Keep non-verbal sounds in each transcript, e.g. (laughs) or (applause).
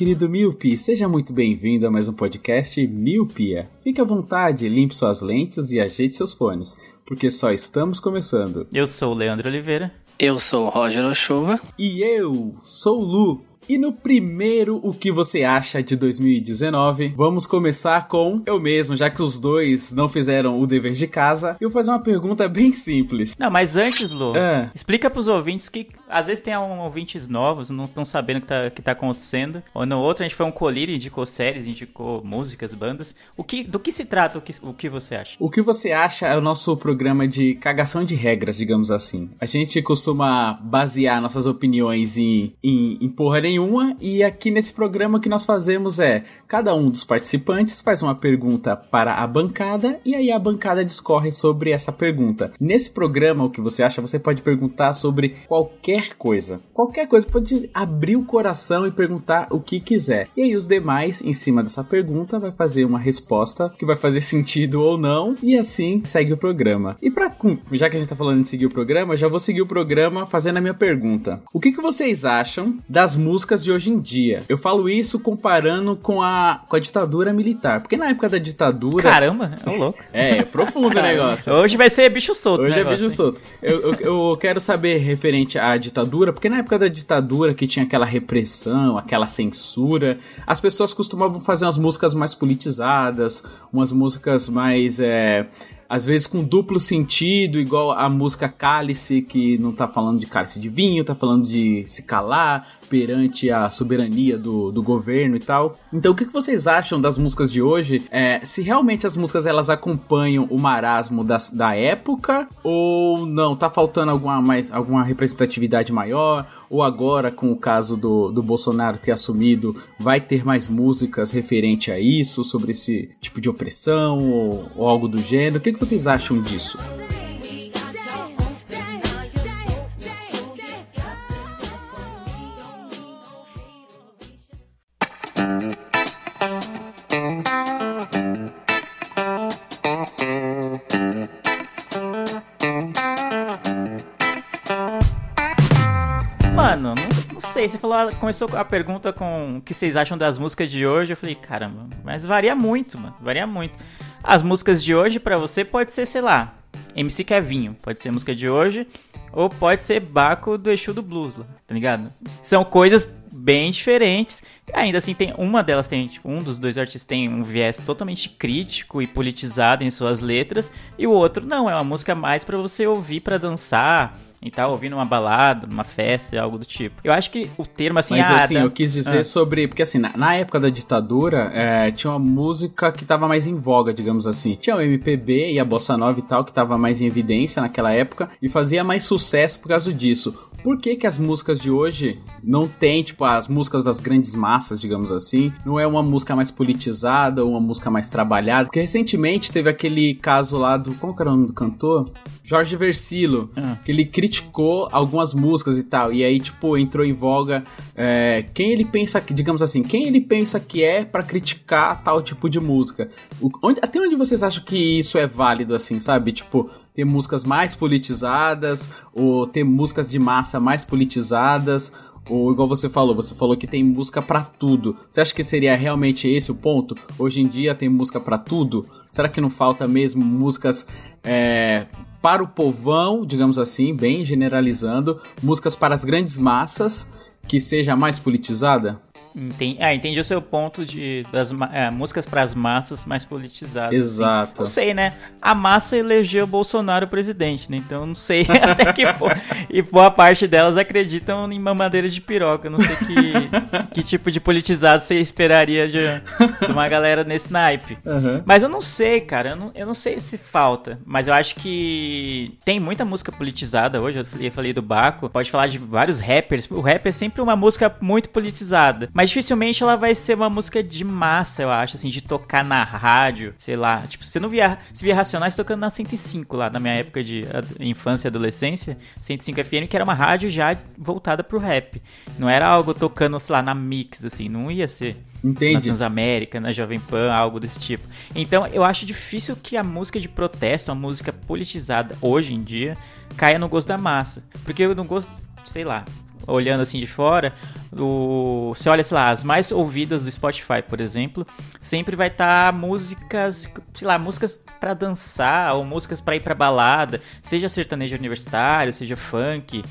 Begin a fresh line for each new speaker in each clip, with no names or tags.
Querido Miopi, seja muito bem-vindo a mais um podcast Miopia. Fique à vontade, limpe suas lentes e ajeite seus fones, porque só estamos começando.
Eu sou o Leandro Oliveira.
Eu sou o Roger Ochuva.
E eu sou o Lu. E no primeiro O que você acha de 2019, vamos começar com eu mesmo, já que os dois não fizeram o dever de casa. Eu vou fazer uma pergunta bem simples.
Não, mas antes, Lu,
É.
explica pros ouvintes que às vezes tem um, ouvintes novos, não estão sabendo o que tá, que tá acontecendo. Ou no outro a gente foi um colírio, indicou séries, indicou músicas, bandas. O que, do que se trata o que, o que você acha?
O que você acha é o nosso programa de cagação de regras, digamos assim. A gente costuma basear nossas opiniões em, em, em porra nenhuma, e aqui nesse programa o que nós fazemos é: cada um dos participantes faz uma pergunta para a bancada, e aí a bancada discorre sobre essa pergunta. Nesse programa, o que você acha, você pode perguntar sobre qualquer coisa. Qualquer coisa, pode abrir o coração e perguntar o que quiser. E aí os demais, em cima dessa pergunta, vai fazer uma resposta que vai fazer sentido ou não, e assim segue o programa. E para já que a gente tá falando de seguir o programa, já vou seguir o programa fazendo a minha pergunta. O que, que vocês acham das músicas de hoje em dia? Eu falo isso comparando com a, com a ditadura militar, porque na época da ditadura.
Caramba, é um louco.
É, é profundo o negócio.
Hoje vai ser bicho solto,
Hoje
né?
é vídeo solto. Eu, eu, eu quero saber referente à ditadura, porque na época da ditadura que tinha aquela repressão, aquela censura, as pessoas costumavam fazer umas músicas mais politizadas, umas músicas mais. É, às vezes com duplo sentido, igual a música Cálice, que não tá falando de cálice de vinho, tá falando de se calar perante a soberania do, do governo e tal. Então, o que, vocês acham das músicas de hoje? É, se realmente as músicas elas acompanham o marasmo das, da época, ou não? Tá faltando alguma, mais, alguma representatividade maior? Ou agora, com o caso do, do Bolsonaro ter assumido, vai ter mais músicas referente a isso, sobre esse tipo de opressão, ou, ou algo do gênero? O que, que vocês acham disso?
Falou, começou a pergunta com o que vocês acham das músicas de hoje. Eu falei, caramba, mas varia muito, mano, varia muito. As músicas de hoje pra você pode ser, sei lá, MC Kevinho, pode ser música de hoje, ou pode ser Baco do Exu do Blues, tá ligado? São coisas bem diferentes. Ainda assim, tem uma delas tem, tipo, um dos dois artistas tem um viés totalmente crítico e politizado em suas letras, e o outro não, é uma música mais pra você ouvir pra dançar e tal, ouvir numa balada, numa festa, algo do tipo. Eu acho que o termo assim,
Mas
ah,
assim,
da-
eu quis dizer
Ah.
sobre. Porque assim, na, na época da ditadura, é, tinha uma música que tava mais em voga, digamos assim. Tinha o MPB e a Bossa Nova e tal, que tava mais em evidência naquela época e fazia mais sucesso por causa disso. Por que, que as músicas de hoje não tem, tipo, as músicas das grandes massas, digamos assim? Não é uma música mais politizada uma música mais trabalhada? Porque recentemente teve aquele caso lá do. Qual que era o nome do cantor? Jorge Versilo,
Ah.
que ele criticou algumas músicas e tal. E aí, tipo, entrou em voga é, quem ele pensa que, digamos assim, quem ele pensa que é pra criticar tal tipo de música. O- onde- até onde vocês acham que isso é válido, assim, sabe? Tipo, ter músicas mais politizadas, ou ter músicas de massa mais politizadas. Ou igual você falou, você falou que tem música pra tudo. Você acha que seria realmente esse o ponto? Hoje em dia tem música pra tudo? Será que não falta mesmo músicas é, para o povão, digamos assim, bem generalizando, músicas para as grandes massas, que seja mais politizada?
Entendi, ah, entendi o seu ponto de das é, músicas pras massas mais politizadas.
Exato.
Não sei, né? A massa elegeu Bolsonaro presidente, né? Então não sei (laughs) até que ponto. E boa parte delas acreditam em mamadeira de piroca. Não sei que, (laughs) que tipo de politizado você esperaria de, de uma galera nesse naipe.
Uhum.
Mas eu não sei, cara. Eu não, eu não sei se falta. Mas eu acho que tem muita música politizada hoje. Eu falei- eu falei do Baco. Pode falar de vários rappers. O rap é sempre uma música muito politizada. Mas dificilmente ela vai ser uma música de massa, eu acho. Assim, de tocar na rádio. Sei lá. Tipo, você não via, você via Racionais tocando na 105 lá, na minha época de infância e adolescência. 105 FM, que era uma rádio já voltada pro rap. Não era algo tocando, sei lá, na mix, assim. Não ia ser na
Entendi.
Transamérica, na Jovem Pan, algo desse tipo. Então, eu acho difícil que a música de protesto, a música politizada hoje em dia, caia no gosto da massa. Porque eu não gosto, sei lá, olhando assim de fora, o... você olha, sei lá, as mais ouvidas do Spotify, por exemplo, sempre vai estar músicas, sei lá, músicas pra dançar ou músicas pra ir pra balada, seja sertanejo universitário, seja funk,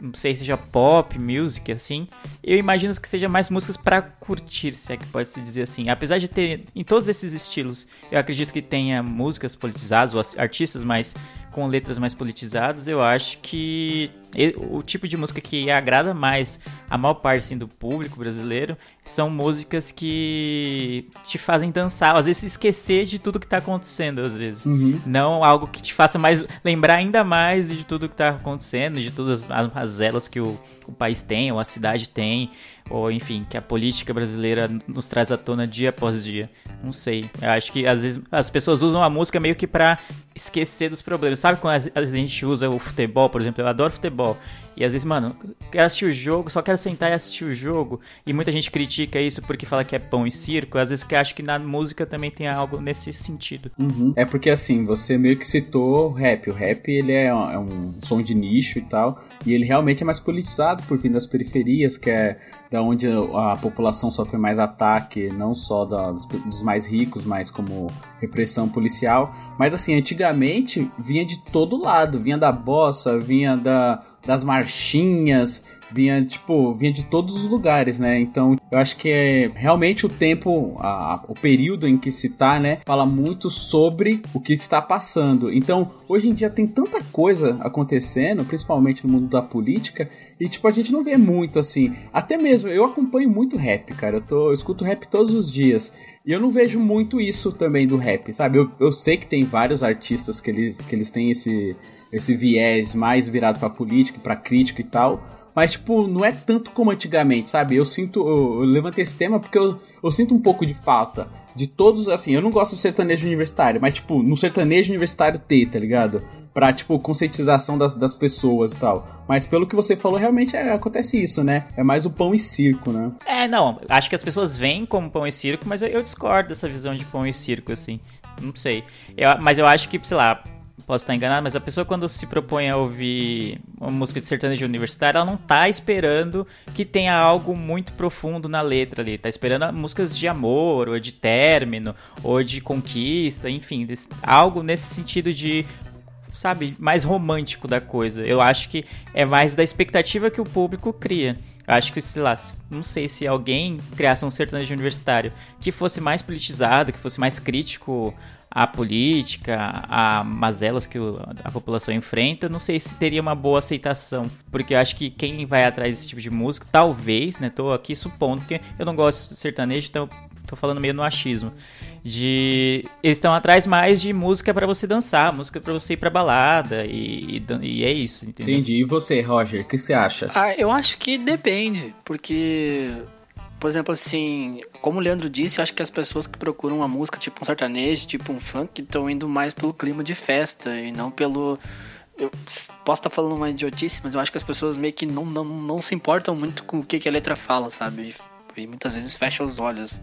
não sei, seja pop, music, assim, eu imagino que seja mais músicas pra curtir, se é que pode se dizer assim. Apesar de ter em todos esses estilos, eu acredito que tenha músicas politizadas ou as- artistas mais com letras mais politizadas, eu acho que o tipo de música que agrada mais a maior parte assim, do público brasileiro são músicas que te fazem dançar, às vezes esquecer de tudo que tá acontecendo, às vezes. Não algo que te faça mais lembrar ainda mais de tudo que tá acontecendo, de todas as mazelas que o, o país tem, ou a cidade tem, ou enfim, que a política brasileira nos traz à tona dia após dia. Não sei. Eu acho que às vezes as pessoas usam a música meio que pra esquecer dos problemas. Sabe quando às vezes a gente usa o futebol, por exemplo? Eu adoro futebol. E às vezes, mano, quero assistir o jogo, só quero sentar e assistir o jogo. E muita gente critica isso porque fala que é pão e circo. Às vezes que acho que na música também tem algo nesse sentido.
Uhum. É porque assim, você meio que citou o rap. O rap ele é um, é um som de nicho e tal, e ele realmente é mais politizado por vir das periferias, que é da onde a população sofre mais ataque, não só dos, dos mais ricos, mas como repressão policial. Mas assim, antigamente vinha de todo lado, vinha da bossa, vinha da, das marchinhas, vinha, tipo, vinha de todos os lugares, né? Então, eu acho que é realmente o tempo, a- o período em que se tá, né, fala muito sobre o que está passando. Então, hoje em dia tem tanta coisa acontecendo, principalmente no mundo da política, e tipo, a gente não vê muito assim. Até mesmo, eu acompanho muito rap, cara. Eu, tô, eu escuto rap todos os dias. E eu não vejo muito isso também do rap, sabe? Eu, eu sei que tem vários artistas que eles, que eles têm esse, esse viés mais virado pra política, pra crítica e tal. Mas, tipo, não é tanto como antigamente, sabe? Eu sinto. Eu, eu levantei esse tema porque eu, eu sinto um pouco de falta de todos. Assim, eu não gosto do sertanejo universitário, mas, tipo, no sertanejo universitário ter, tá ligado? Pra, tipo, conscientização das, das pessoas e tal. Mas pelo que você falou, realmente é, acontece isso, né? É mais o pão e circo, né?
É, não, acho que as pessoas veem como pão e circo, mas eu, eu discordo dessa visão de pão e circo, assim. Não sei. Eu- mas eu acho que, sei lá, posso estar enganado, mas a pessoa quando se propõe a ouvir uma música de sertanejo universitário, ela não tá esperando que tenha algo muito profundo na letra ali. Tá esperando músicas de amor, ou de término, ou de conquista, enfim, algo nesse sentido de sabe, mais romântico da coisa. Eu acho que é mais da expectativa que o público cria. Eu acho que, sei lá, não sei se alguém criasse um sertanejo universitário que fosse mais politizado, que fosse mais crítico à política, a mazelas que o- a população enfrenta, não sei se teria uma boa aceitação. Porque eu acho que quem vai atrás desse tipo de música, talvez, né, tô aqui supondo, porque eu não gosto de sertanejo, então tô falando meio no achismo. De. Eles estão atrás mais de música pra você dançar, música pra você ir pra balada, e, e, e é isso, entendeu?
Entendi. E você, Roger, o que você acha?
Ah, eu acho que depende, porque, por exemplo, assim, como o Leandro disse, eu acho que as pessoas que procuram uma música tipo um sertanejo, tipo um funk, estão indo mais pelo clima de festa e não pelo. Eu posso estar falando uma idiotice, mas eu acho que as pessoas meio que não, não, não se importam muito com o que, que a letra fala, sabe? E, e muitas vezes fecham os olhos.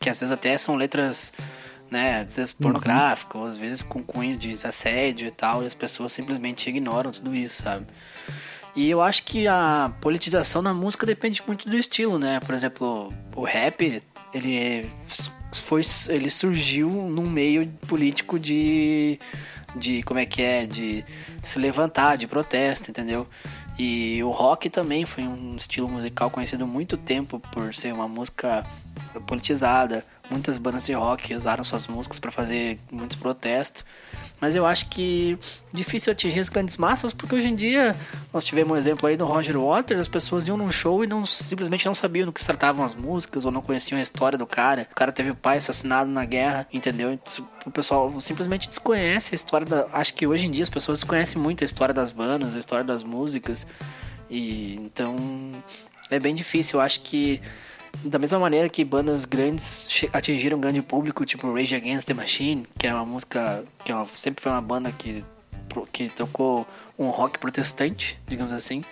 Que às vezes até são letras, né, às vezes pornográficas, às vezes com cunho de assédio e tal, e as pessoas simplesmente ignoram tudo isso, sabe? E eu acho que a politização na música depende muito do estilo, né? Por exemplo, o rap, ele foi ele surgiu num meio político de de como é que é, de se levantar, de protesto, entendeu? E o rock também foi um estilo musical conhecido há muito tempo por ser uma música politizada. Muitas bandas de rock usaram suas músicas para fazer muitos protestos. Mas eu acho que difícil atingir as grandes massas, porque hoje em dia nós tivemos um exemplo aí do Roger Waters, as pessoas iam num show e não simplesmente não sabiam do que se tratavam as músicas ou não conheciam a história do cara. O cara teve o pai assassinado na guerra, entendeu? O pessoal simplesmente desconhece a história da. Acho que hoje em dia as pessoas desconhecem muito a história das bandas, a história das músicas. E então é bem difícil. Eu acho que da mesma maneira que bandas grandes atingiram um grande público, tipo Rage Against the Machine, que é uma música que é uma- sempre foi uma banda que, que tocou um rock protestante, digamos assim,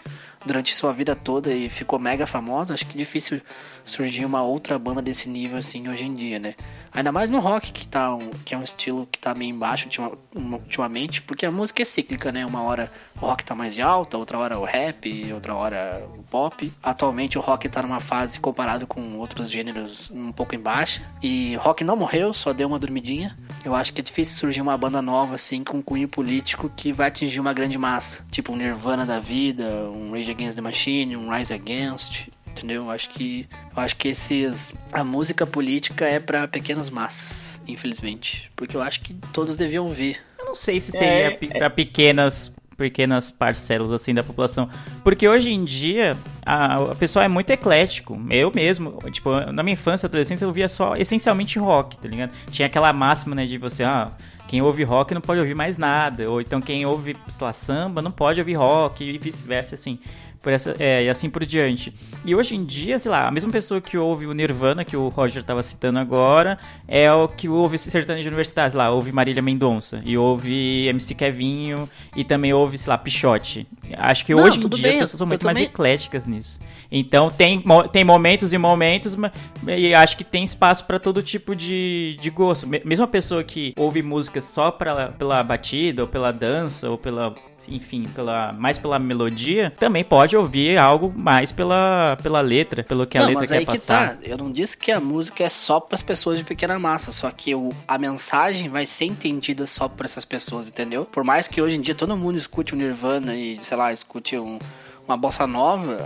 durante sua vida toda e ficou mega famosa, acho que é difícil surgir uma outra banda desse nível assim hoje em dia, né? Ainda mais no rock, que, tá um, que é um estilo que tá meio embaixo ultima- ultimamente, porque a música é cíclica, né? Uma hora o rock tá mais em alta, outra hora o rap, outra hora o pop. Atualmente o rock tá numa fase comparado com outros gêneros um pouco em baixa. E rock não morreu, só deu uma dormidinha. Eu acho que é difícil surgir uma banda nova assim com cunho político que vai atingir uma grande massa. Tipo um Nirvana da vida, um Rage Against the Machine, um Rise Against. Entendeu? Eu acho que eu acho que esses a música política é para pequenas massas, infelizmente, porque eu acho que todos deviam ver.
Eu não sei se seria
É,
pe- pra pequenas pequenas parcelas assim da população, porque hoje em dia a, a pessoa é muito eclético. Eu mesmo, tipo, na minha infância, adolescência, eu via só essencialmente rock, tá ligado? Tinha aquela máxima, né, de você, ah, quem ouve rock não pode ouvir mais nada, ou então quem ouve, sei lá, samba não pode ouvir rock e vice-versa assim. Por essa, é, e assim por diante. E hoje em dia, sei lá, a mesma pessoa que ouve o Nirvana, que o Roger tava citando agora, é o que ouve sertanejo de universidade, sei lá, ouve Marília Mendonça, e ouve MC Kevinho, e também ouve, sei lá, Pichote. Acho que
Não,
hoje em dia
bem,
as pessoas são muito mais
também-
ecléticas nisso. Então tem, tem momentos e momentos, e acho que tem espaço pra todo tipo de, de gosto. Me- Mesmo a pessoa que ouve música só pra, pela batida, ou pela dança, ou pela enfim, pela, mais pela melodia, também pode ouvir algo mais pela, pela letra, pelo que a
não,
letra
mas
quer
aí
passar.
que tá. Eu não disse que a música é só para as pessoas de pequena massa, só que o, a mensagem vai ser entendida só por essas pessoas, entendeu? Por mais que hoje em dia todo mundo escute o Nirvana e, sei lá, escute um, uma bossa nova,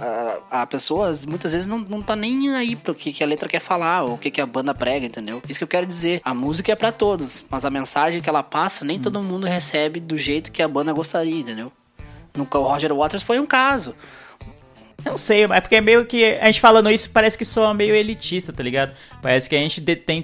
a, a pessoa muitas vezes não, não tá nem aí pro que, que a letra quer falar, ou o que, que a banda prega, entendeu? Isso que eu quero dizer. A música é para todos, mas a mensagem que ela passa, nem todo mundo recebe do jeito que a banda gostaria, entendeu? No o Roger Waters foi um caso. (laughs)
Não sei, é porque é meio que. A gente falando isso parece que soa meio elitista, tá ligado? Parece que a gente detém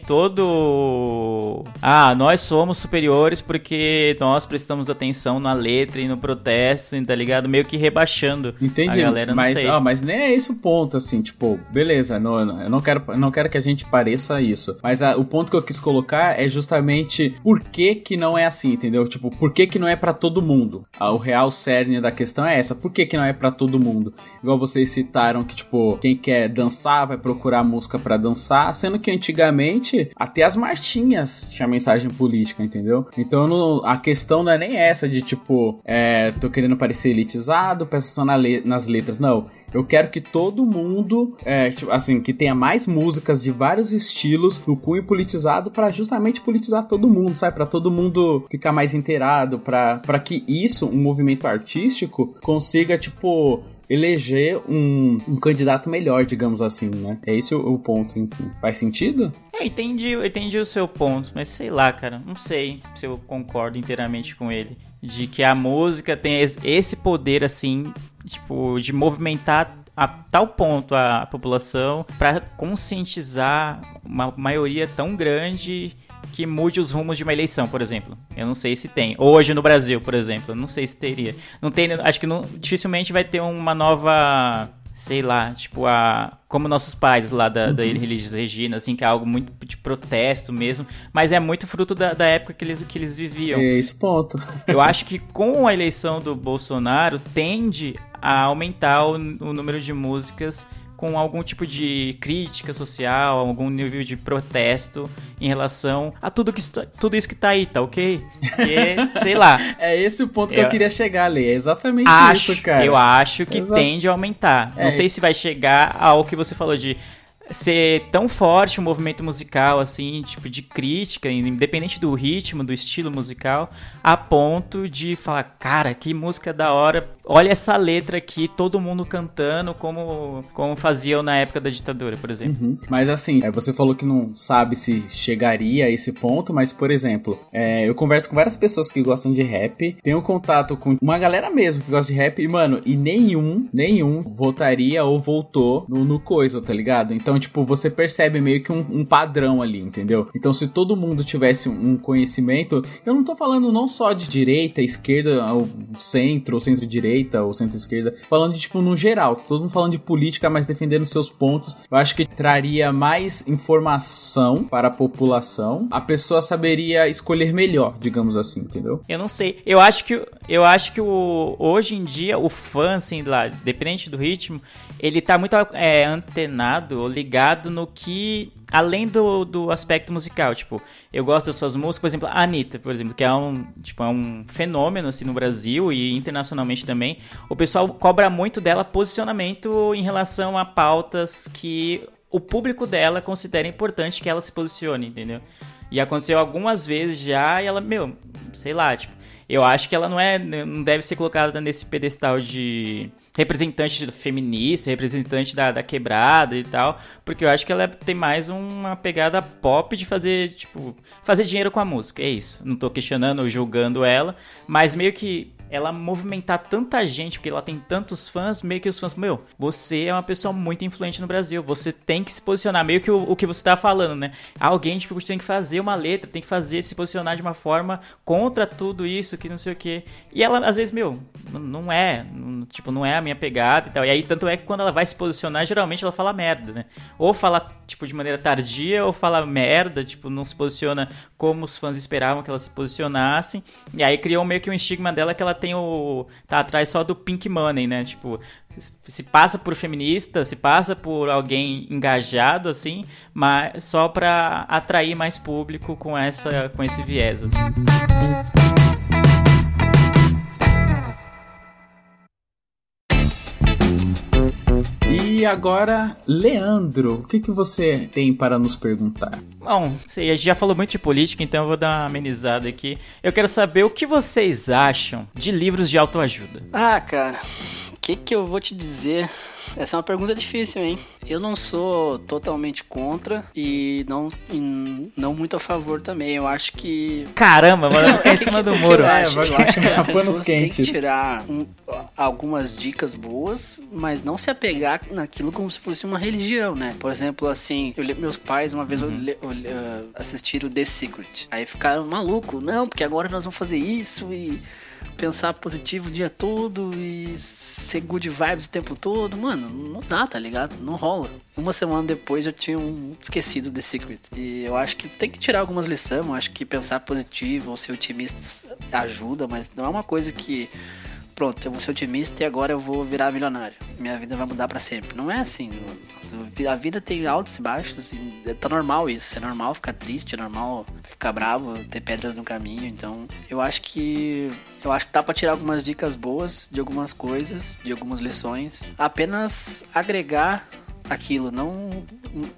todo. Ah, nós somos superiores porque nós prestamos atenção na letra e no protesto, tá ligado? Meio que rebaixando
Entendi,
a galera, não
mas,
sei.
ó, mas nem é esse o ponto, assim, tipo, beleza, não, eu não quero, não quero que a gente pareça isso, mas a- o ponto que eu quis colocar é justamente por que que não é assim, entendeu? Tipo, por que que não é pra todo mundo? Ah, o real cerne da questão é essa, por que que não é pra todo mundo? Igual vocês citaram que, tipo, quem quer dançar vai procurar música pra dançar, sendo que antigamente até as marchinhas tinha mensagem política, entendeu? Então não- a questão não é nem essa de, tipo, é, tô querendo parecer elitizado, atenção na le- nas letras. Não, eu quero que todo mundo, é, tipo, assim, que tenha mais músicas de vários estilos no cunho politizado pra justamente politizar todo mundo, sabe? Pra todo mundo ficar mais inteirado, pra que isso, um movimento artístico, consiga, tipo, eleger um, um candidato melhor, digamos assim, né? É esse o, o ponto, enfim. Faz sentido?
Eu entendi, entendi o seu ponto, mas sei lá, cara, não sei se eu concordo inteiramente com ele. De que a música tem es- esse poder, assim, tipo, de movimentar a tal ponto a população pra conscientizar uma maioria tão grande que mude os rumos de uma eleição, por exemplo. Eu não sei se tem. Hoje no Brasil, por exemplo, eu não sei se teria. Não tem, acho que não, dificilmente vai ter uma nova sei lá, tipo a como nossos pais lá da, da Elis Regina, assim, que é algo muito de protesto mesmo, mas é muito fruto da, da época que eles, que eles viviam.
É esse ponto.
Eu acho que com a eleição do Bolsonaro tende a aumentar o, o número de músicas com algum tipo de crítica social, algum nível de protesto em relação a tudo, que, tudo isso que tá aí, tá ok? Porque, (laughs) sei lá,
É esse o ponto que
Eu-
eu queria chegar, Lê. É exatamente
acho,
isso, cara.
eu acho que
Exato.
tende a aumentar.
É.
Não sei se vai chegar ao que você falou de ser tão forte o movimento musical, assim, tipo, de crítica, independente do ritmo, do estilo musical, a ponto de falar, cara, que música da hora, olha essa letra aqui, todo mundo cantando, como, como faziam na época da ditadura, por exemplo.
Uhum. Mas assim, é, você falou que não sabe se chegaria a esse ponto, mas por exemplo, é, eu converso com várias pessoas que gostam de rap, tenho contato com uma galera mesmo que gosta de rap, e mano, e nenhum, nenhum voltaria ou voltou no, no coisa, tá ligado? Então, tipo, você percebe meio que um, um padrão ali, entendeu? Então, se todo mundo tivesse um conhecimento, eu não tô falando não só de direita, esquerda, ou centro, ou centro-direita, ou centro-esquerda, falando de, tipo, no geral, todo mundo falando de política, mas defendendo seus pontos, eu acho que traria mais informação para a população, a pessoa saberia escolher melhor, digamos assim, entendeu?
Eu não sei. Eu acho que eu acho que o, hoje em dia o fã, assim, lá, dependente do ritmo, ele tá muito é, antenado ou ligado no que. Além do, do aspecto musical, tipo, eu gosto das suas músicas, por exemplo, a Anitta, por exemplo, que é um, tipo, é um fenômeno assim no Brasil e internacionalmente também. O pessoal cobra muito dela posicionamento em relação a pautas que o público dela considera importante que ela se posicione, entendeu? E aconteceu algumas vezes já e ela, meu, sei lá, tipo, eu acho que ela não é, não deve ser colocada nesse pedestal de representante feminista, representante da, da quebrada e tal, porque eu acho que ela tem mais uma pegada pop de fazer, tipo, fazer dinheiro com a música, é isso. Não tô questionando ou julgando ela, mas meio que ela movimentar tanta gente, porque ela tem tantos fãs, meio que os fãs, meu, você é uma pessoa muito influente no Brasil, você tem que se posicionar, meio que o, o que você tá falando, né? Alguém, tipo, tem que fazer uma letra, tem que fazer, se posicionar de uma forma contra tudo isso, que não sei o que. E ela, às vezes, meu, não é, não, tipo, não é a minha pegada e tal. E aí, tanto é que quando ela vai se posicionar, geralmente ela fala merda, né? Ou fala, tipo, de maneira tardia, ou fala merda, tipo, não se posiciona como os fãs esperavam que ela se posicionasse. E aí criou meio que um estigma dela que ela tem o. tá atrás só do pink money, né? Tipo, se passa por feminista, se passa por alguém engajado, assim, mas só pra atrair mais público com, essa, com esse viés, assim.
E agora, Leandro, o que, que você tem para nos perguntar?
Bom, sei, a gente já falou muito de política, então eu vou dar uma amenizada aqui. Eu quero saber o que vocês acham de livros de autoajuda.
Ah, cara, que, que eu vou te dizer? Essa é uma pergunta difícil, hein? Eu não sou totalmente contra e não, e não muito a favor também. Eu acho que.
Caramba, mano, ficar em cima do muro.
Eu
É,
eu acho que as pessoas têm que tirar um- algumas dicas boas, mas não se apegar naquilo como se fosse uma religião, né? Por exemplo, assim, eu, meus pais uma vez eh, assistiram The Secret. Aí ficaram maluco, não, porque agora nós vamos fazer isso e pensar positivo o dia todo e ser good vibes o tempo todo. Mano, não dá, tá ligado? Não rola. Uma semana depois eu tinha um esquecido The Secret. E eu acho que tem que tirar algumas lições. Eu acho que pensar positivo ou ser otimista ajuda, mas não é uma coisa que. Pronto, eu vou ser otimista e agora eu vou virar milionário. Minha vida vai mudar pra sempre. Não é assim. A vida tem altos e baixos e tá normal isso. É normal ficar triste, é normal ficar bravo, ter pedras no caminho. Então, eu acho que eu acho que dá pra tirar algumas dicas boas de algumas coisas, de algumas lições. Apenas agregar aquilo, não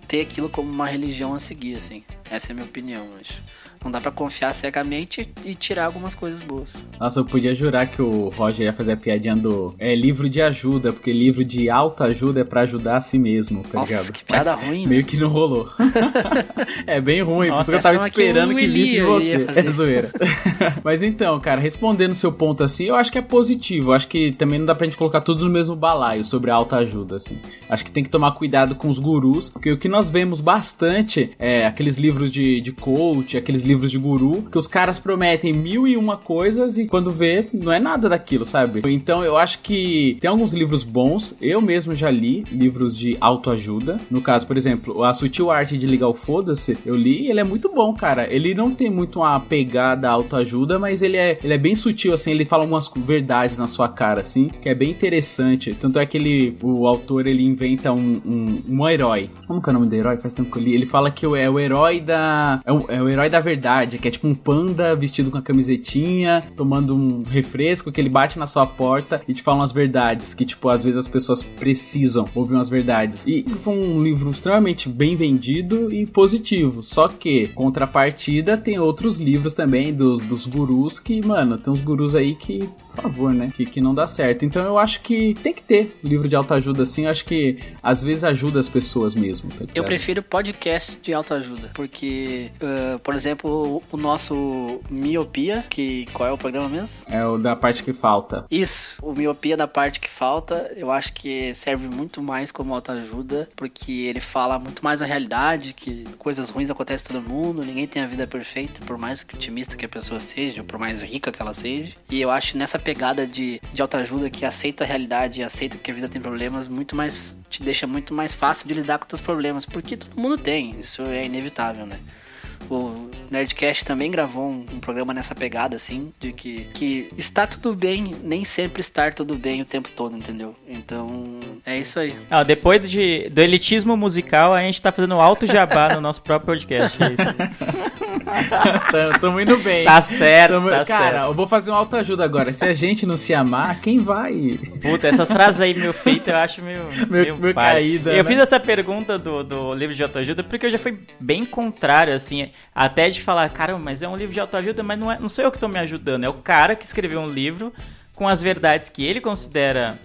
ter aquilo como uma religião a seguir, assim. Essa é a minha opinião, acho. Não dá pra confiar cegamente e tirar algumas coisas boas.
Nossa, eu podia jurar que o Roger ia fazer a piadinha do é, livro de ajuda, porque livro de autoajuda é pra ajudar a si mesmo, tá
Nossa,
ligado?
que piada
Mas
ruim,
Meio que não rolou. (laughs) é bem ruim, por isso que eu
Nossa,
tava
que
esperando
o
que visse você. É zoeira. (laughs) Mas então, cara, respondendo seu ponto assim, eu acho que é positivo. Eu acho que também não dá pra gente colocar tudo no mesmo balaio sobre a autoajuda, assim. Acho que tem que tomar cuidado com os gurus, porque o que nós vemos bastante é aqueles livros de, de coach, aqueles livros de guru, que os caras prometem mil e uma coisas e quando vê, não é nada daquilo, sabe? Então eu acho que tem alguns livros bons, eu mesmo já li livros de autoajuda. No caso, por exemplo, a Sutil Arte de Ligar o Foda-se, eu li e ele é muito bom, cara. Ele não tem muito uma pegada autoajuda, mas ele é, ele é bem sutil, assim, ele fala algumas verdades na sua cara, assim, que é bem interessante. Tanto é que ele, o autor, ele inventa um, um, um herói. Como que é o nome do herói? Faz tempo que eu li. Ele fala que é o herói da. É o, é o herói da verdade verdade, que é tipo um panda vestido com a camisetinha, tomando um refresco, que ele bate na sua porta e te fala umas verdades, que tipo, às vezes as pessoas precisam ouvir umas verdades. E foi um livro extremamente bem vendido e positivo. Só que, contrapartida, tem outros livros também dos, dos gurus que, mano, tem uns gurus aí que, por favor, né? Que, que não dá certo. Então eu acho que tem que ter livro de autoajuda assim. Eu acho que às vezes ajuda as pessoas mesmo. Tá
Eu prefiro podcast de autoajuda, porque, uh, por exemplo, o nosso Miopia, que qual é o programa mesmo?
É o da parte que falta.
Isso, o Miopia da parte que falta, eu acho que serve muito mais como autoajuda, porque ele fala muito mais a realidade, que coisas ruins acontecem todo mundo, ninguém tem a vida perfeita, por mais que otimista que a pessoa seja, ou por mais rica que ela seja. E eu acho nessa pegada de, de autoajuda que aceita a realidade e aceita que a vida tem problemas, muito mais te deixa muito mais fácil de lidar com teus problemas, porque todo mundo tem, isso é inevitável, né? O Nerdcast também gravou um, um programa nessa pegada, assim, de que, que está tudo bem, nem sempre estar tudo bem o tempo todo, entendeu? Então, é isso aí.
Ah, depois de, do elitismo musical, a gente tá fazendo alto jabá no nosso próprio podcast. É isso. (laughs)
Tamo- Tamo indo bem.
Tá certo,
Tamo-
tá
Cara,
certo.
eu vou fazer uma autoajuda agora. Se a gente não se amar, quem vai?
Puta, essas frases aí, meu feito, eu acho meio. (laughs)
Meio- meio caída,
Eu
né?
fiz essa pergunta do, do livro de autoajuda porque eu já fui bem contrário, assim, até de falar, cara, mas é um livro de autoajuda, mas não, é, não sou eu que tô me ajudando, é o cara que escreveu um livro com as verdades que ele considera.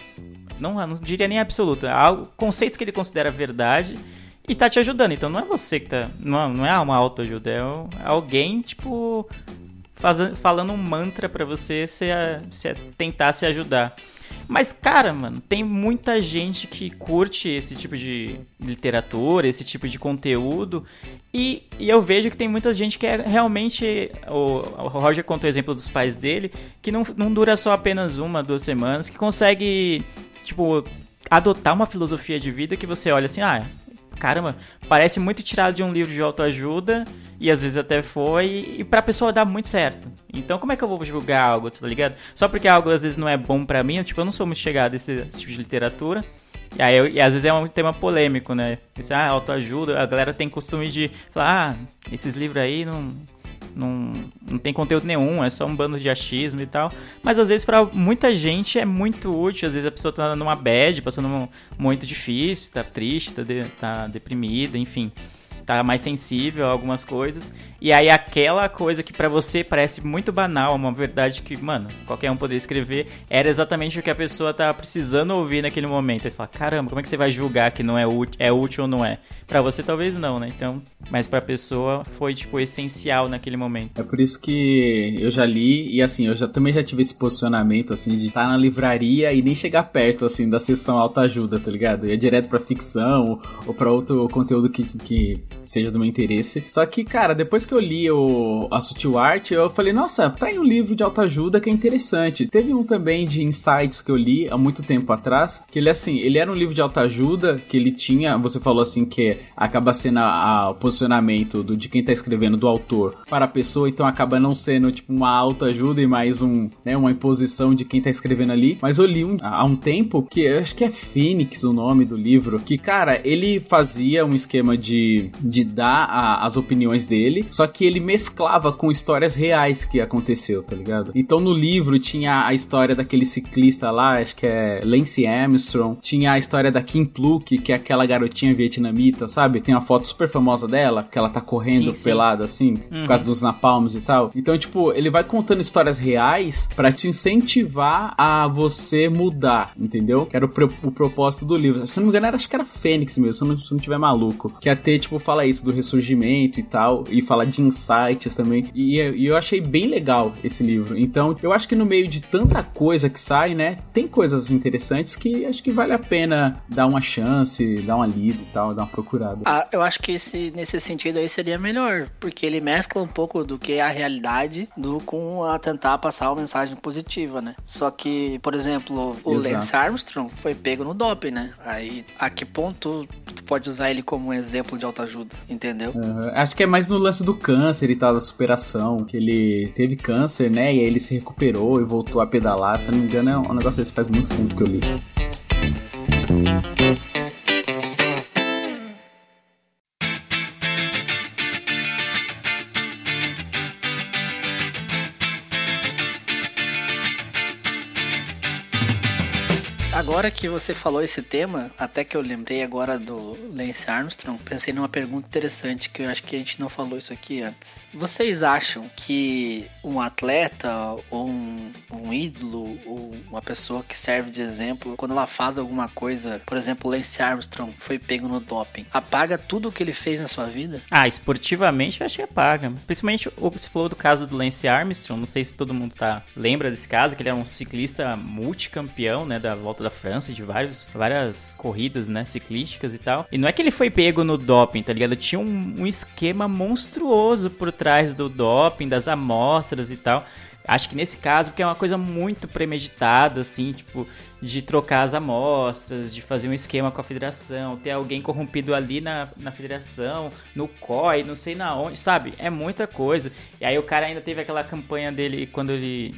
Não, não diria nem absoluta, algo, conceitos que ele considera verdade. E tá te ajudando, então não é você que tá. Não, não é uma autoajuda, é é alguém, tipo, faza- falando um mantra pra você se, se tentar se ajudar. Mas, cara, mano, tem muita gente que curte esse tipo de literatura, esse tipo de conteúdo. E, e eu vejo que tem muita gente que é realmente. O, o Roger contou o exemplo dos pais dele, que não, não dura só apenas uma, duas semanas, que consegue, tipo, adotar uma filosofia de vida que você olha assim, ah, caramba, parece muito tirado de um livro de autoajuda, e às vezes até foi, e pra pessoa dar muito certo. Então como é que eu vou julgar algo, tá ligado? Só porque algo às vezes não é bom pra mim, eu, tipo, eu não sou muito chegado a esse, esse tipo de literatura. E aí, eu- e às vezes é um tema polêmico, né? Esse, ah, autoajuda, a galera tem costume de falar, ah, esses livros aí não, não, não tem conteúdo nenhum, é só um bando de achismo e tal. Mas às vezes pra muita gente é muito útil, às vezes a pessoa tá numa bad, passando um momento difícil, tá triste, tá, de- tá deprimida, enfim. Tá mais sensível a algumas coisas. E aí aquela coisa que pra você parece muito banal, uma verdade que, mano, qualquer um poderia escrever, era exatamente o que a pessoa tava precisando ouvir naquele momento. Aí você fala, caramba, como é que você vai julgar que não é útil, é útil ou não é? Pra você talvez não, né? Então, mas pra pessoa foi, tipo, essencial naquele momento.
É por isso que eu já li e assim, eu já também já tive esse posicionamento assim de estar na livraria e nem chegar perto assim da seção autoajuda, tá ligado? Ia direto pra ficção ou, ou pra outro conteúdo que, que seja do meu interesse. Só que, cara, depois que eu li o a Sutil Art, eu falei, nossa, tá aí um livro de autoajuda que é interessante. Teve um também de insights que eu li há muito tempo atrás, que ele assim, ele era um livro de autoajuda que ele tinha, você falou assim que acaba sendo a- a- o posicionamento do, de quem tá escrevendo do autor para a pessoa, então acaba não sendo tipo uma autoajuda e mais um, né, uma imposição de quem tá escrevendo ali. Mas eu li um, há um tempo que eu acho que é Phoenix o nome do livro, que cara, ele fazia um esquema de, de dar a- as opiniões dele, só que ele mesclava com histórias reais que aconteceu, tá ligado? Então no livro tinha a história daquele ciclista lá, acho que é Lance Armstrong, tinha a história da Kim Pluk, que é aquela garotinha vietnamita, sabe? Tem uma foto super famosa dela, que ela tá correndo
Sim, sim.
pelada assim, por causa dos napalms e tal. Então, tipo, ele vai contando histórias reais pra te incentivar a você mudar, entendeu? Que era o, pro- o propósito do livro. Se não me engano, era, acho que era Fênix mesmo, se não, se não tiver maluco. Que até, tipo, fala isso do ressurgimento e tal, e fala de insights também. E, e eu achei bem legal esse livro. Então, eu acho que no meio de tanta coisa que sai, né, tem coisas interessantes que acho que vale a pena dar uma chance, dar uma lida e tal, dar uma procurada.
Ah, eu acho que esse, nesse sentido aí seria melhor, porque ele mescla um pouco do que é a realidade do com a tentar passar uma mensagem positiva, né? Só que, por exemplo, o
Exato.
Lance Armstrong foi pego no doping, né? Aí, a que ponto tu pode usar ele como um exemplo de autoajuda, entendeu?
Aham. Acho que é mais no lance do câncer e tal, da superação, que ele teve câncer, né? E aí ele se recuperou e voltou a pedalar. Se não me engano, é um negócio desse faz muito tempo que eu li.
Agora que você falou esse tema, até que eu lembrei agora do Lance Armstrong, pensei numa pergunta interessante que eu acho que a gente não falou isso aqui antes. Vocês acham que um atleta ou um, um ídolo ou uma pessoa que serve de exemplo, quando ela faz alguma coisa, por exemplo, Lance Armstrong foi pego no doping, apaga tudo o que ele fez na sua vida?
Ah, esportivamente eu acho que apaga. Principalmente você falou do caso do Lance Armstrong, não sei se todo mundo tá lembra desse caso, que ele era um ciclista multicampeão, né, da volta da França, de vários, várias corridas, né, ciclísticas e tal. E não é que ele foi pego no doping, tá ligado? Tinha um, um esquema monstruoso por trás do doping, das amostras e tal. Acho que nesse caso, porque é uma coisa muito premeditada, assim, tipo, de trocar as amostras, de fazer um esquema com a federação, ter alguém corrompido ali na, na federação, no COI, não sei na onde, sabe? É muita coisa. E aí o cara ainda teve aquela campanha dele quando ele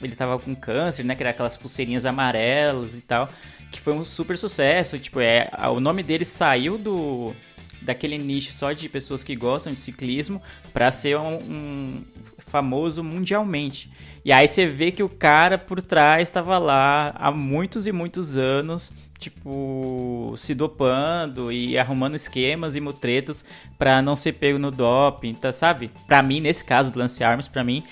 ele tava com câncer, né? Que era aquelas pulseirinhas amarelas e tal. Que foi um super sucesso. Tipo, é, o nome dele saiu do daquele nicho só de pessoas que gostam de ciclismo para ser um, um, famoso mundialmente. E aí você vê que o cara por trás estava lá há muitos e muitos anos, tipo, se dopando e arrumando esquemas e mutretas para não ser pego no doping, tá, sabe? Para mim, nesse caso do Lance Arms, para mim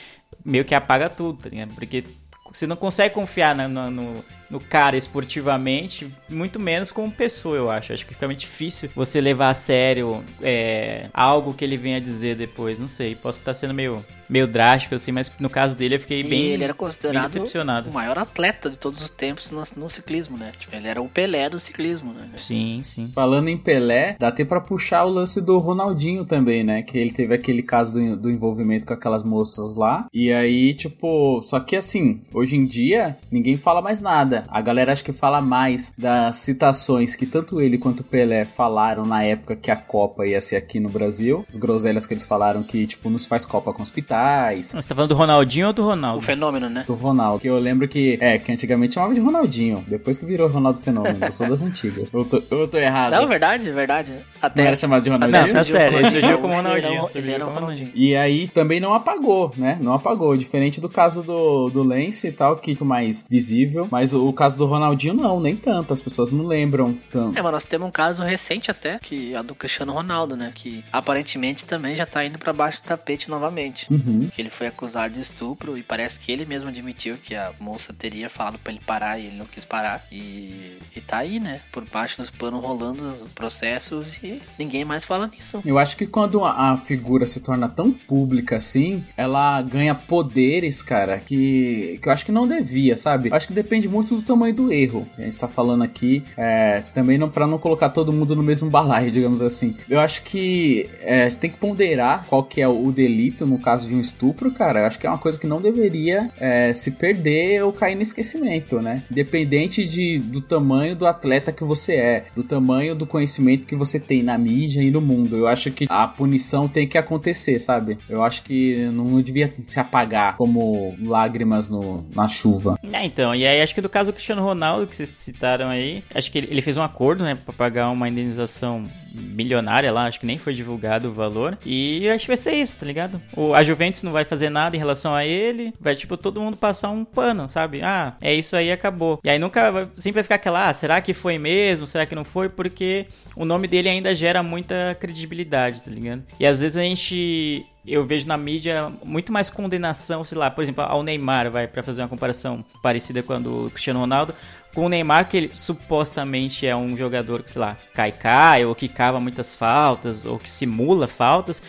meio que apaga tudo, tá ligado? Porque você não consegue confiar no, no, cara esportivamente, muito menos como pessoa, eu acho. Acho que fica muito difícil você levar a sério é, algo que ele venha dizer depois. Não sei, posso estar sendo meio meio drástico, assim, mas no caso dele eu fiquei
E
bem,
ele era considerado
decepcionado.
o maior atleta de todos os tempos no, no ciclismo, né? Tipo, ele era o Pelé do ciclismo, né?
Sim, sim.
Falando em Pelé, dá até pra puxar o lance do Ronaldinho também, né? Que ele teve aquele caso do, do envolvimento com aquelas moças lá. E aí, tipo, só que assim, hoje em dia, ninguém fala mais nada. A galera acho que fala mais das citações que tanto ele quanto o Pelé falaram na época que a Copa ia ser aqui no Brasil. As groselhas que eles falaram que, tipo, não se faz Copa com hospitais.
Você tá falando do Ronaldinho ou do
O
Ronaldo?
fenômeno, né?
Do Ronaldo, que eu lembro que, é, que antigamente chamava de Ronaldinho, depois que virou Ronaldo Fenômeno. Eu sou das antigas. Eu tô, eu tô errado.
Não, verdade, verdade. Até
Não era chamado de
Até
Ronaldinho?
Não,
surgiu
sério,
o
ele surgiu como
Ele era
Ronaldinho,
o-
surgiu
Ele era o
como
Ronaldinho.
E aí também não apagou, né? Não apagou. Diferente do caso do, do Lance e tal, que é mais visível. Mas o, o caso do Ronaldinho, não, nem tanto. As pessoas não lembram tanto.
É, mas nós temos um caso recente até, que é a do Cristiano Ronaldo, né? Que aparentemente também já tá indo pra baixo do tapete novamente.
Uhum.
Que ele foi acusado de estupro e parece que ele mesmo admitiu que a moça teria falado pra ele parar e ele não quis parar. E, e tá aí, né? Por baixo dos panos rolando os processos e ninguém mais fala nisso.
Eu acho que quando a, a figura se torna tão pública assim, ela ganha poderes, cara, que, que eu acho que não devia, sabe? Eu acho que depende muito do tamanho do erro. A gente tá falando aqui, é, também não, pra não colocar todo mundo no mesmo balaio, (laughs) digamos assim. Eu acho que é, tem que ponderar qual que é o delito no caso de um estupro, cara. Eu acho que é uma coisa que não deveria é, se perder ou cair no esquecimento, né? Independente de, do tamanho do atleta que você é, do tamanho do conhecimento que você tem na mídia e no mundo. Eu acho que a punição tem que acontecer, sabe? Eu acho que não devia se apagar como lágrimas no, na chuva.
É, então, e aí acho que do caso do Cristiano Ronaldo, que vocês citaram aí, acho que ele, ele fez um acordo, né, pra pagar uma indenização milionária lá, acho que nem foi divulgado o valor, e acho que vai ser isso, tá ligado? O, a Juventus não vai fazer nada em relação a ele, vai, tipo, todo mundo passar um pano, sabe? Ah, é isso aí, acabou. E aí nunca, vai, sempre vai ficar aquela, ah, será que foi mesmo, será que não foi? Porque o nome dele ainda gera muita credibilidade, tá ligado? E às vezes a gente eu vejo na mídia muito mais condenação, sei lá, por exemplo, ao Neymar, vai, para fazer uma comparação parecida com a do Cristiano Ronaldo, com o Neymar, que ele supostamente é um jogador que, sei lá, cai cai, ou que cava muitas faltas, ou que simula faltas.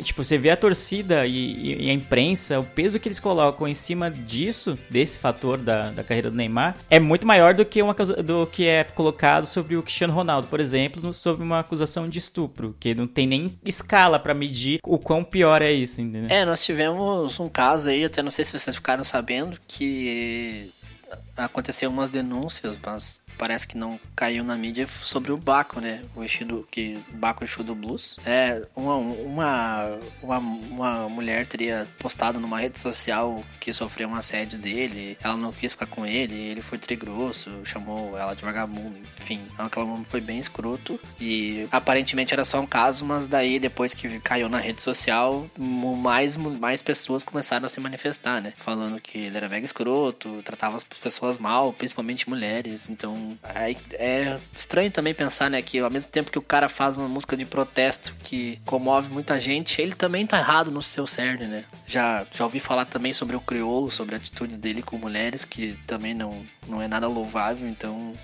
Tipo, você vê a torcida e, e, a imprensa, o peso que eles colocam em cima disso, desse fator da, da carreira do Neymar, é muito maior do que, uma, do que é colocado sobre o Cristiano Ronaldo, por exemplo, sobre uma acusação de estupro, que não tem nem escala para medir o quão pior é isso, entendeu?
É, nós tivemos um caso aí, até não sei se vocês ficaram sabendo, que aconteceu umas denúncias, mas parece que não caiu na mídia sobre o Baco, né? O Exu que Baco Exu do Blues. É, uma, uma, uma, uma mulher teria postado numa rede social que sofreu um assédio dele, ela não quis ficar com ele, ele foi trigrosso, chamou ela de vagabundo, enfim. Aquela mulher foi bem escroto e aparentemente era só um caso, mas daí depois que caiu na rede social, mais, mais pessoas começaram a se manifestar, né? Falando que ele era mega escroto, tratava as pessoas mal, principalmente mulheres. Então, é estranho também pensar, né, que ao mesmo tempo que o cara faz uma música de protesto que comove muita gente, ele também tá errado no seu cerne, né? Já, já ouvi falar também sobre o crioulo, sobre atitudes dele com mulheres, que também não, não é nada louvável, então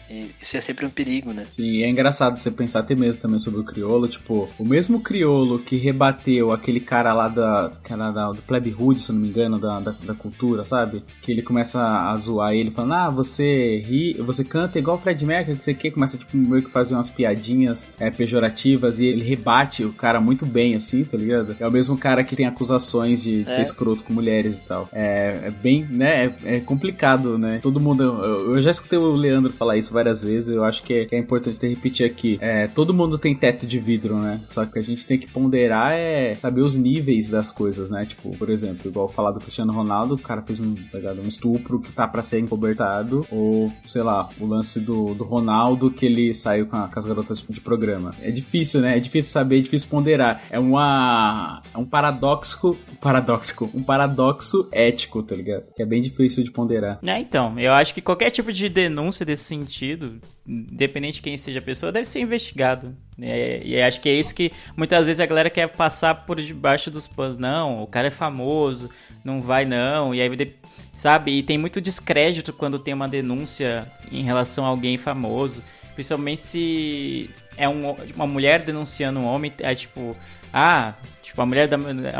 isso é sempre um perigo, né?
Sim, é engraçado você pensar até mesmo também sobre o crioulo, tipo, o mesmo crioulo que rebateu aquele cara lá da, cara da, do Plebe Hood, se não me engano, da, da, da cultura, sabe? Que ele começa a zoar ele, falando, ah, você ri, você canta igual o Fred Mercury, que você quer, começa tipo meio que fazer umas piadinhas é, pejorativas e ele rebate o cara muito bem, assim, tá ligado? É o mesmo cara que tem acusações de, de
É.
ser escroto com mulheres e tal. É, é bem, né? É, é complicado, né? Todo mundo. Eu, eu já escutei o Leandro falar isso várias vezes. Eu acho que é, que é importante ter repetir aqui. É, todo mundo tem teto de vidro, né? Só que a gente tem que ponderar é saber os níveis das coisas, né? Tipo, por exemplo, igual falar do Cristiano Ronaldo, o cara fez um, tá um estupro que tá pra ser encobertado. Ou, sei lá, o lance do, do Ronaldo que ele saiu com, a- com as garotas de programa. É difícil, né? É difícil saber, é difícil ponderar. É uma. É um paradoxo. Paradoxo. Um paradoxo ético, tá ligado? Que é bem difícil de ponderar.
É, então, eu acho que qualquer tipo de denúncia desse sentido, independente de quem seja a pessoa, deve ser investigado. É, e acho que é isso que muitas vezes a galera quer passar por debaixo dos panos. Não, o cara é famoso, não vai não. E aí, sabe? E tem muito descrédito quando tem uma denúncia em relação a alguém famoso. Principalmente se é um- uma mulher denunciando um homem, é tipo, ah, tipo, a mulher da,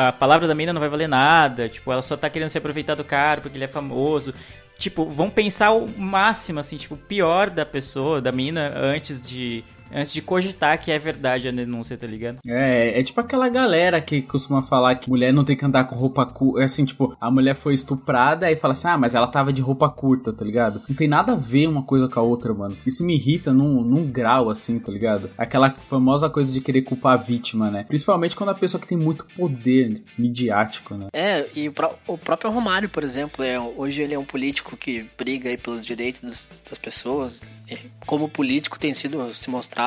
a palavra da mina não vai valer nada, tipo, ela só tá querendo se aproveitar do cara porque ele é famoso. Tipo, vão pensar o máximo, assim, tipo, o pior da pessoa, da mina, antes de antes de cogitar que é verdade a denúncia, tá ligado?
É, é tipo aquela galera que costuma falar que mulher não tem que andar com roupa curta. Assim, tipo, a mulher foi estuprada e fala assim: ah, mas ela tava de roupa curta, tá ligado? Não tem nada a ver uma coisa com a outra, mano. Isso me irrita num, num grau, assim, tá ligado? Aquela famosa coisa de querer culpar a vítima, né? Principalmente quando a pessoa que tem muito poder midiático, né?
É, e o, pró- o próprio Romário, por exemplo, é, hoje ele é um político que briga aí pelos direitos das, das pessoas. Como político tem sido se mostrado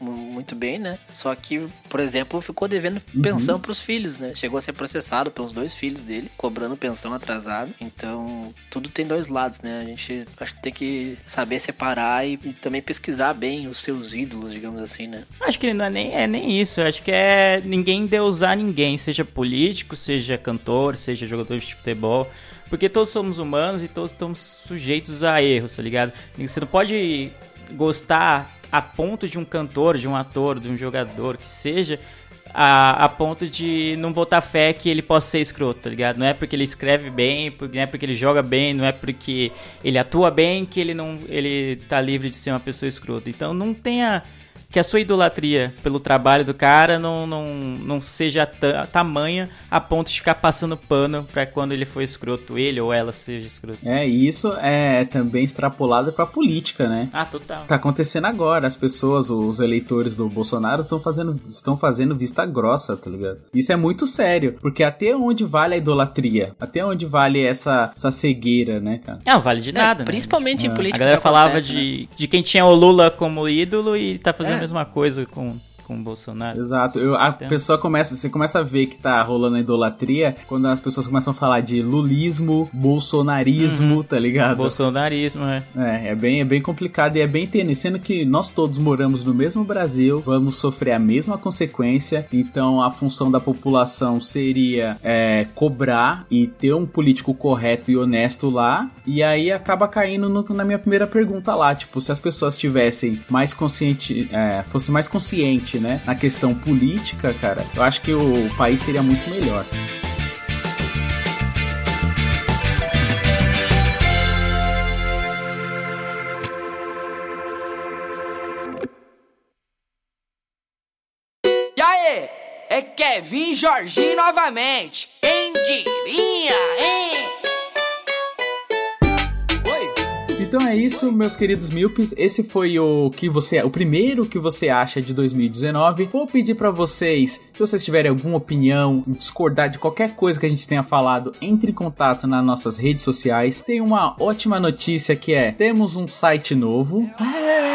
mu- muito bem, né? Só que, por exemplo, ficou devendo pensão pros filhos, né? Chegou a ser processado pelos dois filhos dele, cobrando pensão atrasada. Então, tudo tem dois lados, né? A gente acho que tem que saber separar e, e também pesquisar bem os seus ídolos, digamos assim, né?
Acho que não é nem, é nem isso. Acho que é ninguém deusar ninguém, seja político, seja cantor, seja jogador de futebol. Porque todos somos humanos e todos estamos sujeitos a erros, tá ligado? Você não pode gostar a ponto de um cantor, de um ator, de um jogador, que seja, a, a ponto de não botar fé que ele possa ser escroto, tá ligado? Não é porque ele escreve bem, não é porque ele joga bem, não é porque ele atua bem que ele não ele tá livre de ser uma pessoa escrota. Então não tenha que a sua idolatria pelo trabalho do cara não, não, não seja ta- tamanha a ponto de ficar passando pano pra quando ele for escroto, ele ou ela seja escroto.
É, e isso é também extrapolado pra política, né?
Ah, total.
Tá acontecendo agora. As pessoas, os eleitores do Bolsonaro estão fazendo, estão fazendo vista grossa, tá ligado? Isso é muito sério, porque até onde vale a idolatria? Até onde vale essa, essa cegueira, né, cara?
Não, vale de nada,
É,
né?
principalmente em
É.
política.
A galera falava
acontece, né?
de, de quem tinha o Lula como ídolo e tá fazendo
É.
mesma coisa com, com o Bolsonaro.
Exato. Eu, a
Entendo.
pessoa começa, você começa a ver que tá rolando a idolatria quando as pessoas começam a falar de lulismo, bolsonarismo, tá ligado?
Bolsonarismo, é.
É, é bem, é bem complicado e é bem tênue, sendo que nós todos moramos no mesmo Brasil, vamos sofrer a mesma consequência, então a função da população seria é, cobrar e ter um político correto e honesto lá, e aí acaba caindo no- na minha primeira pergunta lá, tipo, se as pessoas tivessem mais consciente, é, fosse mais consciente, né, na questão política, cara, eu acho que o país seria muito melhor.
E aí, é Kevin Jorginho novamente. Quem diria, hein?
Então é isso, meus queridos míopes. Esse foi o que você, o primeiro que você acha de 2019. Vou pedir pra vocês, se vocês tiverem alguma opinião, discordar de qualquer coisa que a gente tenha falado, entre em contato nas nossas redes sociais. Tem uma ótima notícia que é: temos um site novo. É,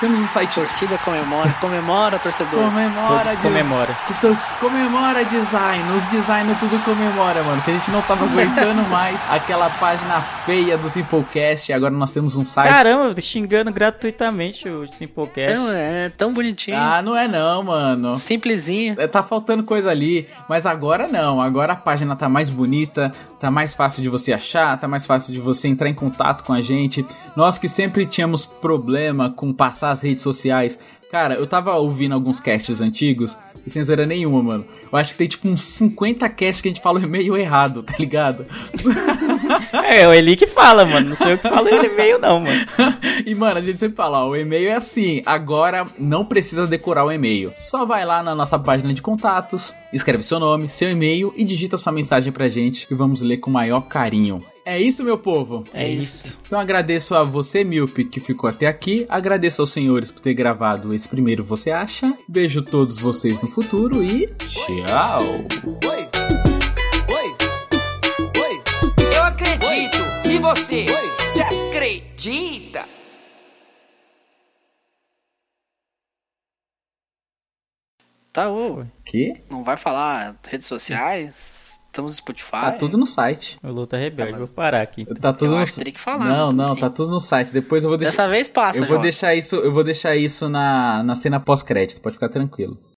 Temos um site
Torcida comemora, comemora, torcedor.
Comemora,
Todos comemora.
Então, comemora design, os design tudo comemora, mano. Que a gente não tava aguentando (laughs) mais aquela página feia do Simplecast. Agora nós temos um site.
Caramba, xingando gratuitamente o Simplecast.
Não, é tão bonitinho.
Ah, não é não, mano.
Simplesinho.
É, Tá faltando coisa ali, mas agora não. Agora a página tá mais bonita, tá mais fácil de você achar, tá mais fácil de você entrar em contato com a gente. Nós que sempre tínhamos problema com passar as redes sociais. Cara, eu tava ouvindo alguns casts antigos e sem zoeira nenhuma, mano. Eu acho que tem tipo uns 50 casts que a gente fala o e-mail errado, tá ligado? (laughs)
É, o Eli que fala, mano. Não sei eu que falo ele e-mail, não, mano. (laughs)
e, mano, a gente sempre fala, ó, o e-mail é assim, agora não precisa decorar o e-mail. Só vai lá na nossa página de contatos, escreve seu nome, seu e-mail e digita sua mensagem pra gente que vamos ler com o maior carinho. É isso, meu povo?
É isso.
Então agradeço a você, Milpe, que ficou até aqui. Agradeço aos senhores por ter gravado esse primeiro Você Acha. Beijo todos vocês no futuro e tchau!
Eu acredito. E você? Você acredita?
Tá, ô.
Que?
Não vai falar redes sociais? Estamos no Spotify.
Tá tudo no site.
O Luta Rebelde,
Ah, mas-
vou parar aqui.
Tá tudo
Eu
no
acho que teria que falar,
Não,
né,
não, tá tudo no site. Depois eu vou deixar.
Dessa vez passa,
Eu vou deixar isso, eu vou deixar isso na, na cena pós-crédito, pode ficar tranquilo.